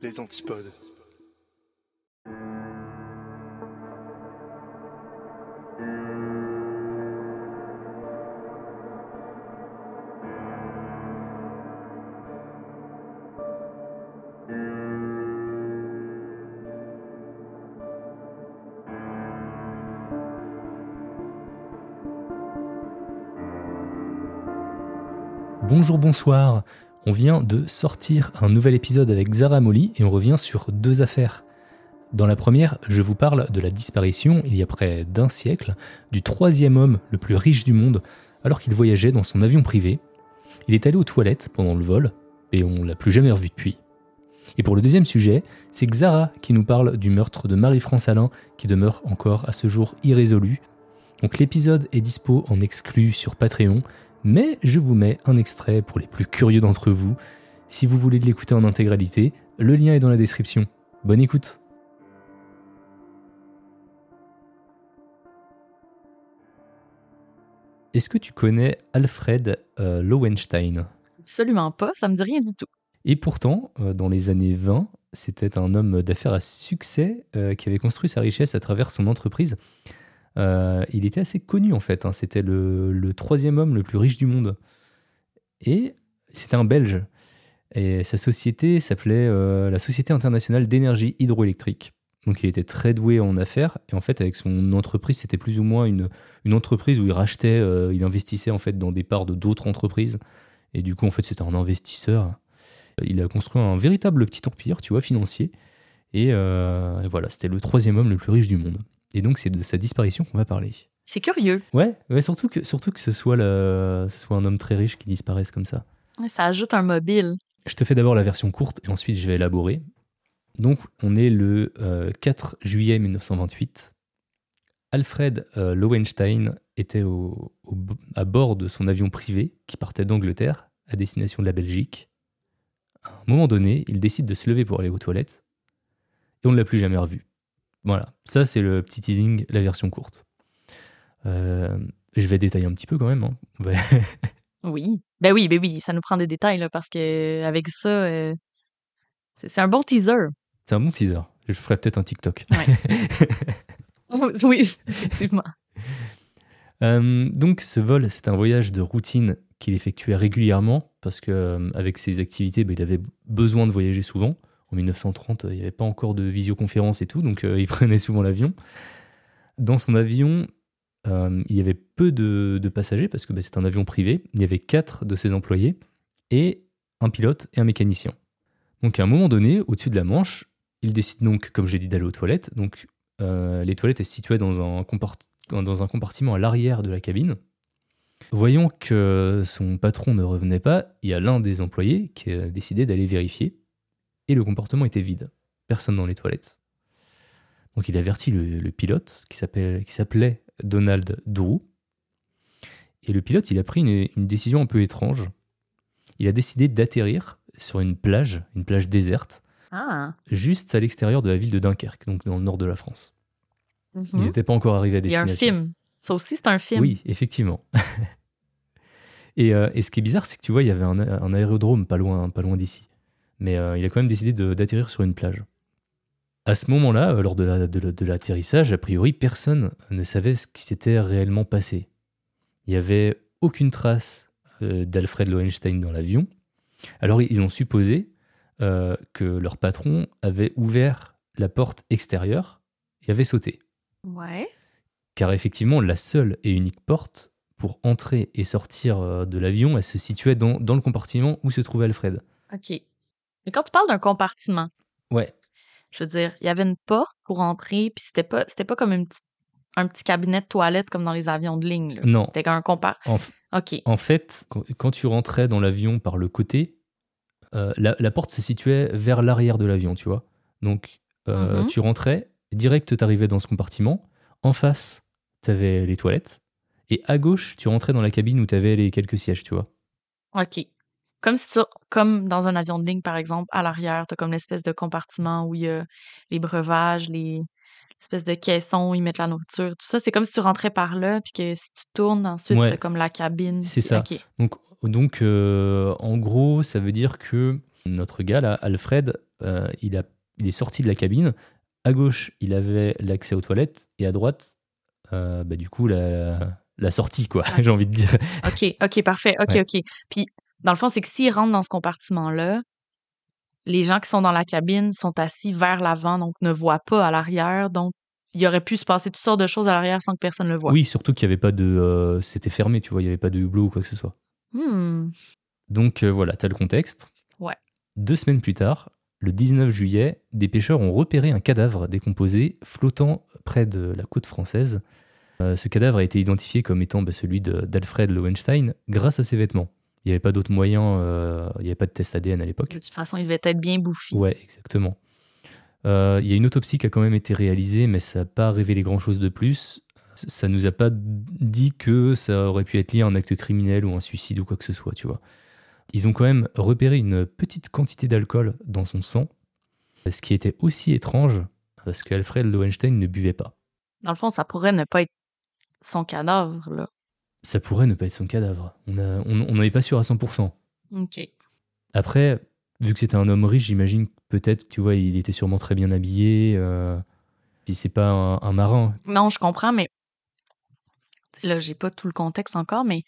Les antipodes. Bonjour, bonsoir. On vient de sortir un nouvel épisode avec Zara Molly et on revient sur deux affaires. Dans la première, je vous parle de la disparition, il y a près d'un siècle, du troisième homme le plus riche du monde alors qu'il voyageait dans son avion privé. Il est allé aux toilettes pendant le vol et on l'a plus jamais revu depuis. Et pour le deuxième sujet, c'est Xara qui nous parle du meurtre de Marie-France Alain qui demeure encore à ce jour irrésolu. Donc l'épisode est dispo en exclu sur Patreon mais je vous mets un extrait pour les plus curieux d'entre vous. Si vous voulez l'écouter en intégralité, le lien est dans la description. Bonne écoute Est-ce que tu connais Alfred euh, Lowenstein? Absolument pas, ça me dit rien du tout. Et pourtant, euh, dans les années 20, c'était un homme d'affaires à succès euh, qui avait construit sa richesse à travers son entreprise. Euh, il était assez connu en fait. Hein. C'était le, troisième homme le plus riche du monde. Et c'était un Belge. Et sa société s'appelait euh, la Société internationale d'énergie hydroélectrique. Donc il était très doué en affaires. Et en fait, avec son entreprise, c'était plus ou moins une, entreprise où il rachetait, euh, il investissait en fait dans des parts de d'autres entreprises. Et du coup, en fait, c'était un investisseur. Il a construit un véritable petit empire, tu vois, financier. Et voilà, c'était le troisième homme le plus riche du monde. Et donc, c'est de sa disparition qu'on va parler. C'est curieux. Ouais, ouais surtout, que, surtout que ce soit, ce soit un homme très riche qui disparaisse comme ça. Ça ajoute un mobile. Je te fais d'abord la version courte et ensuite je vais élaborer. Donc, on est le 4 euh, juillet 1928. Alfred euh, Lowenstein était à bord de son avion privé qui partait d'Angleterre à destination de la Belgique. À un moment donné, il décide de se lever pour aller aux toilettes et on ne l'a plus jamais revu. Voilà, ça c'est le petit teasing, la version courte. Euh, je vais détailler un petit peu quand même. Hein. oui, ben oui, ben oui, ça nous prend des détails là, parce que avec ça, euh, c'est un bon teaser. C'est un bon teaser. Je ferai peut-être un TikTok. oui, effectivement. Euh, donc ce vol, c'est un voyage de routine qu'il effectuait régulièrement parce que avec ses activités, ben, il avait besoin de voyager souvent en 1930, il n'y avait pas encore de visioconférence et tout, donc euh, il prenait souvent l'avion. Dans son avion, euh, il y avait peu de, passagers parce que bah, c'est un avion privé. Il y avait quatre de ses employés et un pilote et un mécanicien. Donc à un moment donné, au-dessus de la Manche, il décide donc, comme j'ai dit, d'aller aux toilettes. Donc euh, les toilettes étaient situées dans un, dans un compartiment à l'arrière de la cabine. Voyant que son patron ne revenait pas, il y a l'un des employés qui a décidé d'aller vérifier et le comportement était vide. Personne dans les toilettes. Donc il avertit le, pilote qui s'appelait Donald Drew. Et le pilote, il a pris une, décision un peu étrange. Il a décidé d'atterrir sur une plage, une plage déserte, ah. juste à l'extérieur de la ville de Dunkerque, donc dans le nord de la France. Ils n'étaient mhm. pas encore arrivés à destination. Il y a un film. Ça aussi, c'est un film. Oui, effectivement. Euh, et, ce qui est bizarre, c'est que tu vois, il y avait un, un aérodrome pas loin, pas loin d'ici mais euh, il a quand même décidé d'atterrir sur une plage. À ce moment-là, euh, lors de l'atterrissage, a priori, personne ne savait ce qui s'était réellement passé. Il n'y avait aucune trace euh, d'Alfred Lowenstein dans l'avion. Alors ils ont supposé que leur patron avait ouvert la porte extérieure et avait sauté. Ouais. Car effectivement, la seule et unique porte pour entrer et sortir de l'avion, elle se situait dans, dans, le compartiment où se trouvait Alfred. Ok. Mais quand tu parles d'un compartiment, ouais. je veux dire, il y avait une porte pour entrer, puis c'était pas, c'était pas comme une un petit cabinet de toilette comme dans les avions de ligne. là. Non. C'était un compare. En, f- en fait, quand, tu rentrais dans l'avion par le côté, euh, la, la porte se situait vers l'arrière de l'avion, tu vois. Donc, euh, Mhm. tu rentrais, direct, tu arrivais dans ce compartiment. En face, tu avais les toilettes. Et à gauche, tu rentrais dans la cabine où tu avais les quelques sièges, tu vois. OK. Comme, si tu- comme dans un avion de ligne, par exemple, à l'arrière, tu as comme l'espèce de compartiment où il y a les breuvages, les espèces de caissons où ils mettent la nourriture, tout ça. C'est comme si tu rentrais par là, puis que si tu tournes, ensuite, Ouais. tu comme la cabine. C'est ça. Donc, donc euh, en gros, ça veut dire que notre gars, là, Alfred, euh, il, a, il est sorti de la cabine. À gauche, il avait l'accès aux toilettes. Et à droite, euh, bah, du coup, la, la sortie, quoi, Ouais. j'ai envie de dire. OK, OK, parfait. OK, Ouais. OK. Puis, dans le fond, c'est que s'ils rentrent dans ce compartiment-là, les gens qui sont dans la cabine sont assis vers l'avant, donc ne voient pas à l'arrière. Donc, il aurait pu se passer toutes sortes de choses à l'arrière sans que personne ne le voie. Oui, surtout qu'il n'y avait pas de. euh, C'était fermé, tu vois, il n'y avait pas de hublot ou quoi que ce soit. Hmm. Donc euh, voilà, tu as le contexte. Ouais. Deux semaines plus tard, le 19 juillet, des pêcheurs ont repéré un cadavre décomposé flottant près de la côte française. Euh, ce cadavre a été identifié comme étant bah, celui d'Alfred Lowenstein grâce à ses vêtements. Il n'y avait pas d'autres moyens, euh, il n'y avait pas de test ADN à l'époque. De toute façon, il devait être bien bouffi. Ouais, exactement. Euh, Il y a une autopsie qui a quand même été réalisée, mais ça n'a pas révélé grand-chose de plus. Ça nous a pas dit que ça aurait pu être lié à un acte criminel ou un suicide ou quoi que ce soit, tu vois. Ils ont quand même repéré une petite quantité d'alcool dans son sang, ce qui était aussi étrange parce qu'Alfred Lowenstein ne buvait pas. Dans le fond, ça pourrait ne pas être son cadavre, là. Ça pourrait ne pas être son cadavre. On n'en on, on n'en est pas sûr à 100%. OK. Après, vu que c'était un homme riche, j'imagine que peut-être, tu vois, il était sûrement très bien habillé. Euh, si c'est pas un, un marin. Non, je comprends, mais là, j'ai pas tout le contexte encore, mais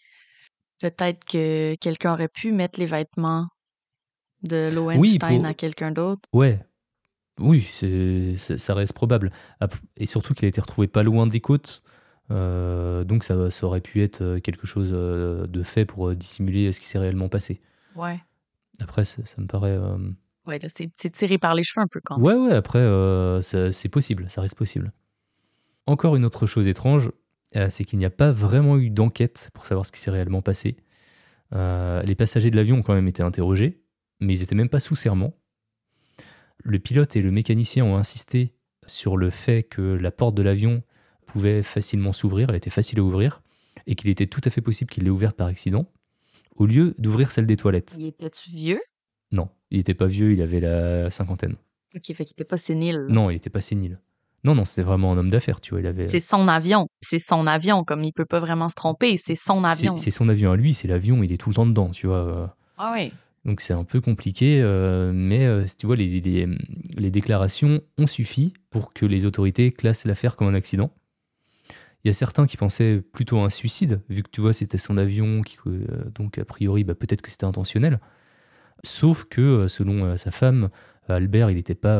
peut-être que quelqu'un aurait pu mettre les vêtements de Lowenstein pour- à quelqu'un d'autre. Ouais. Oui, c'est, ça, ça reste probable. Et surtout qu'il a été retrouvé pas loin des côtes. Euh, donc ça, ça aurait pu être euh, quelque chose euh, de fait pour dissimuler ce qui s'est réellement passé. Ouais. Après, ça, ça me paraît. euh, Ouais, là, c'est tiré par les cheveux un peu quand même. Ouais, ouais, après, euh, c'est possible, ça reste possible. Encore une autre chose étrange, c'est qu'il n'y a pas vraiment eu d'enquête pour savoir ce qui s'est réellement passé. Les passagers de l'avion ont quand même été interrogés, mais ils n'étaient même pas sous serment. Le pilote et le mécanicien ont insisté sur le fait que la porte de l'avion pouvait facilement s'ouvrir, elle était facile à ouvrir, et qu'il était tout à fait possible qu'il l'ait ouverte par accident, au lieu d'ouvrir celle des toilettes. Il était-tu vieux? Non, il n'était pas vieux, il avait la cinquantaine. Ok, fait qu'il était pas sénile. Non, il était pas sénile. Non, non, c'était vraiment un homme d'affaires, tu vois. Il avait. C'est son avion. C'est son avion, comme il peut pas vraiment se tromper. C'est son C'est avion. c'est son avion à lui, c'est l'avion, il est tout le temps dedans, tu vois. euh. Ah oui. Donc c'est un peu compliqué, euh, mais euh, tu vois, les, les, les déclarations ont suffi pour que les autorités classent l'affaire comme un accident. Il y a certains qui pensaient plutôt à un suicide, vu que tu vois, c'était son avion, euh, donc a priori, bah, peut-être que c'était intentionnel. Sauf que, euh, selon euh, sa femme, Albert, il n'était pas,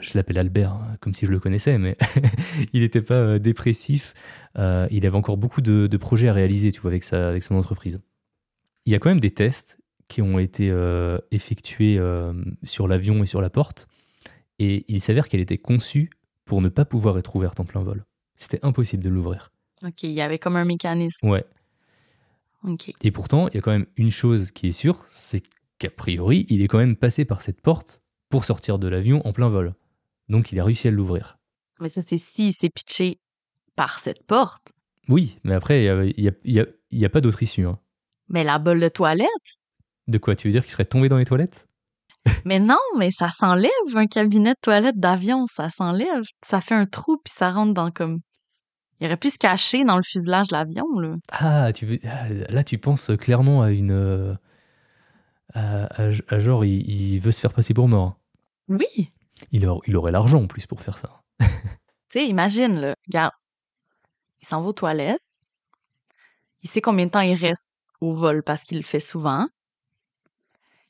je, l'appelle Albert, hein, comme si je le connaissais, mais il n'était pas dépressif. Il avait encore beaucoup de, de projets à réaliser, tu vois, avec, sa, avec son entreprise. Il y a quand même des tests qui ont été effectués sur l'avion et sur la porte, et il s'avère qu'elle était conçue pour ne pas pouvoir être ouverte en plein vol. C'était impossible de l'ouvrir. Ok, il y avait comme un mécanisme. Ouais. Ok. Et pourtant, il y a quand même une chose qui est sûre, c'est qu'a priori, il est quand même passé par cette porte pour sortir de l'avion en plein vol. Donc il a réussi à l'ouvrir. Mais ça, c'est s'il s'est pitché par cette porte. Oui, mais après, il n'y a, il y a- il y a pas d'autre issue. hein. Mais la bolle de toilette? De quoi Tu veux dire qu'il serait tombé dans les toilettes? Mais non, mais ça s'enlève, un cabinet de toilette d'avion. Ça s'enlève. Ça fait un trou, puis ça rentre dans comme. Il aurait pu se cacher dans le fuselage de l'avion, là. Ah, tu veux, ah, là tu penses clairement à une... euh, à, à- à genre, il, il veut se faire passer pour mort. Oui. Il, il aurait l'argent en plus pour faire ça. Tu sais, imagine, là. Regarde. Il s'en va aux toilettes. Il sait combien de temps il reste au vol parce qu'il le fait souvent.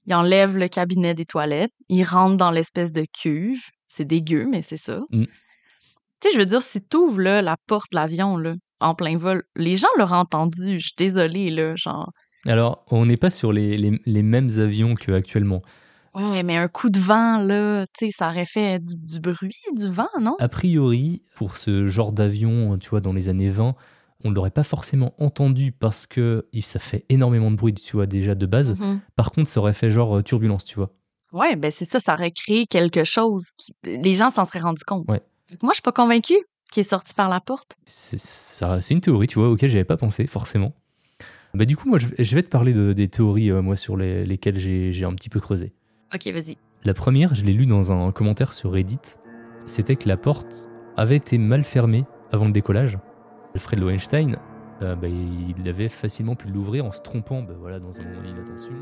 Il enlève le cabinet des toilettes. Il rentre dans l'espèce de cuve. C'est dégueu, mais c'est ça. Mm. Tu sais, je veux dire, si tu ouvres là, la porte de l'avion là, en plein vol, les gens l'auraient entendu. Je suis désolée, là. Genre, Alors, on n'est pas sur les, les- les mêmes avions qu'actuellement. Ouais, mais un coup de vent, là, tu sais, ça aurait fait du, du bruit, du vent, non? A priori, pour ce genre d'avion, tu vois, dans les années 20, on ne l'aurait pas forcément entendu parce que ça fait énormément de bruit, tu vois, déjà de base. Mhm. Par contre, ça aurait fait genre euh, turbulence, tu vois. Ouais, ben c'est ça, ça aurait créé quelque chose. Qui... Les gens s'en seraient rendus compte. Ouais. Moi, je suis pas convaincue qu'il est sorti par la porte. C'est ça- c'est une théorie, tu vois, auquel j'avais pas pensé, forcément. Bah, du coup, moi, je vais- te parler de- des théories, euh, moi, sur les- lesquelles j'ai un petit peu creusé. Ok, vas-y. La première, je l'ai lu dans un commentaire sur Reddit, c'était que la porte avait été mal fermée avant le décollage. Alfred Lowenstein, euh, bah, il avait facilement pu l'ouvrir en se trompant bah, voilà, dans un moment d'inattention.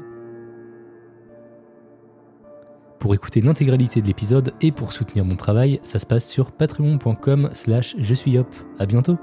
Pour écouter l'intégralité de l'épisode et pour soutenir mon travail, ça se passe sur patreon.com slash je suis hop. À bientôt